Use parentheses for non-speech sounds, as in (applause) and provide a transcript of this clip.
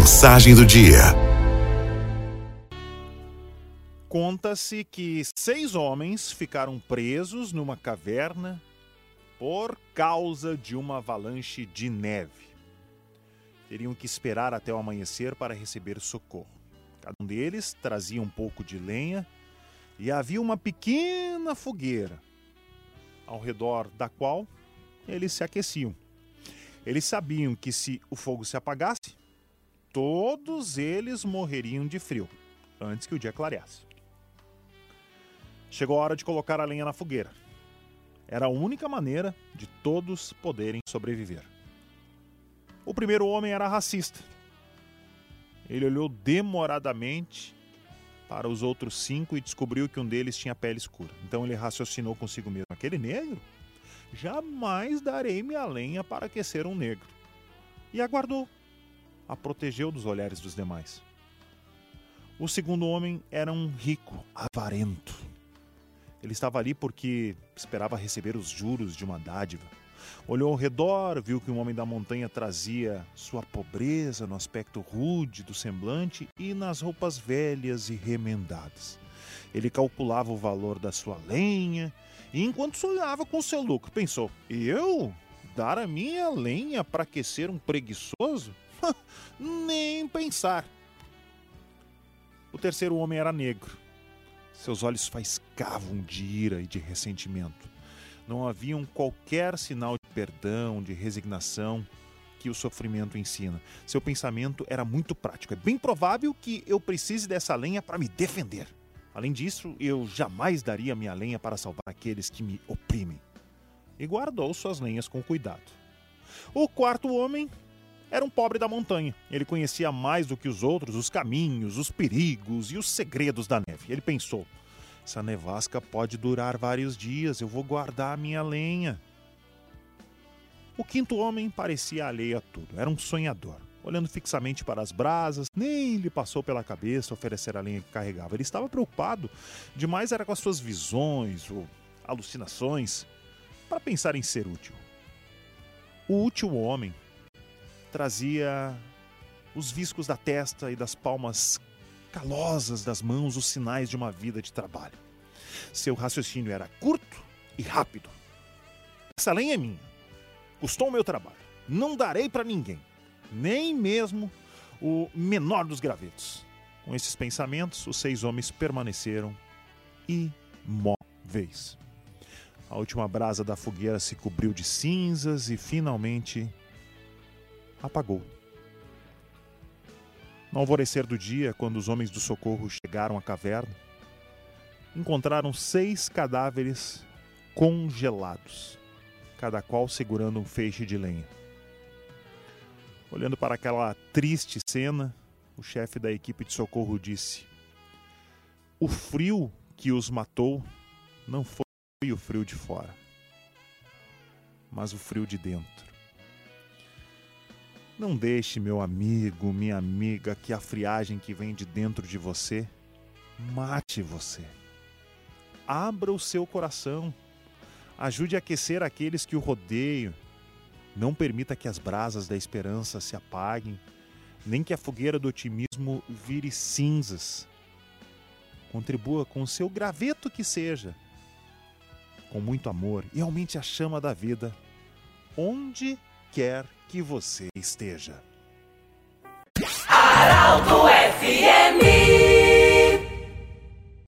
Mensagem do dia. Conta-se que seis homens ficaram presos numa caverna por causa de uma avalanche de neve. Teriam que esperar até o amanhecer para receber socorro. Cada um deles trazia um pouco de lenha e havia uma pequena fogueira, ao redor da qual eles se aqueciam. Eles sabiam que se o fogo se apagasse, todos eles morreriam de frio antes que o dia clareasse. Chegou a hora de colocar a lenha na fogueira. Era a única maneira de todos poderem sobreviver. O primeiro homem era racista. Ele olhou demoradamente para os outros cinco e descobriu que um deles tinha pele escura. Então ele raciocinou consigo mesmo: aquele negro? Jamais darei minha lenha para aquecer um negro. E aguardou. A protegeu dos olhares dos demais. O segundo homem era um rico, avarento. Ele estava ali porque esperava receber os juros de uma dádiva. Olhou ao redor, viu que um homem da montanha trazia sua pobreza no aspecto rude do semblante e nas roupas velhas e remendadas. Ele calculava o valor da sua lenha e, enquanto sonhava com seu lucro, pensou: Eu? Dar a minha lenha para aquecer um preguiçoso? (laughs) Nem pensar. O terceiro homem era negro. Seus olhos faiscavam de ira e de ressentimento. Não haviam qualquer sinal de perdão, de resignação que o sofrimento ensina. Seu pensamento era muito prático. É bem provável que eu precise dessa lenha para me defender. Além disso, eu jamais daria minha lenha para salvar aqueles que me oprimem. E guardou suas lenhas com cuidado. O quarto homem era um pobre da montanha. Ele conhecia mais do que os outros os caminhos, os perigos e os segredos da neve. Ele pensou: essa nevasca pode durar vários dias, eu vou guardar a minha lenha. O quinto homem parecia alheio a tudo, era um sonhador. Olhando fixamente para as brasas, nem lhe passou pela cabeça oferecer a lenha que carregava. Ele estava preocupado demais era com as suas visões ou alucinações para pensar em ser útil. O último homem trazia os viscos da testa e das palmas calosas das mãos os sinais de uma vida de trabalho. Seu raciocínio era curto e rápido. Essa lenha é minha. Custou o meu trabalho. Não darei para ninguém, nem mesmo o menor dos gravetos. Com esses pensamentos, os seis homens permaneceram imóveis. A última brasa da fogueira se cobriu de cinzas e finalmente apagou. No alvorecer do dia, quando os homens do socorro chegaram à caverna, encontraram seis cadáveres congelados, cada qual segurando um feixe de lenha. Olhando para aquela triste cena, o chefe da equipe de socorro disse: O frio que os matou não foi o frio de fora, mas o frio de dentro. Não deixe, meu amigo, minha amiga, que a friagem que vem de dentro de você mate você. Abra o seu coração. Ajude a aquecer aqueles que o rodeiam. Não permita que as brasas da esperança se apaguem, nem que a fogueira do otimismo vire cinzas. Contribua com o seu graveto que seja, com muito amor e aumente a chama da vida, onde quer que que você esteja. Araldo FM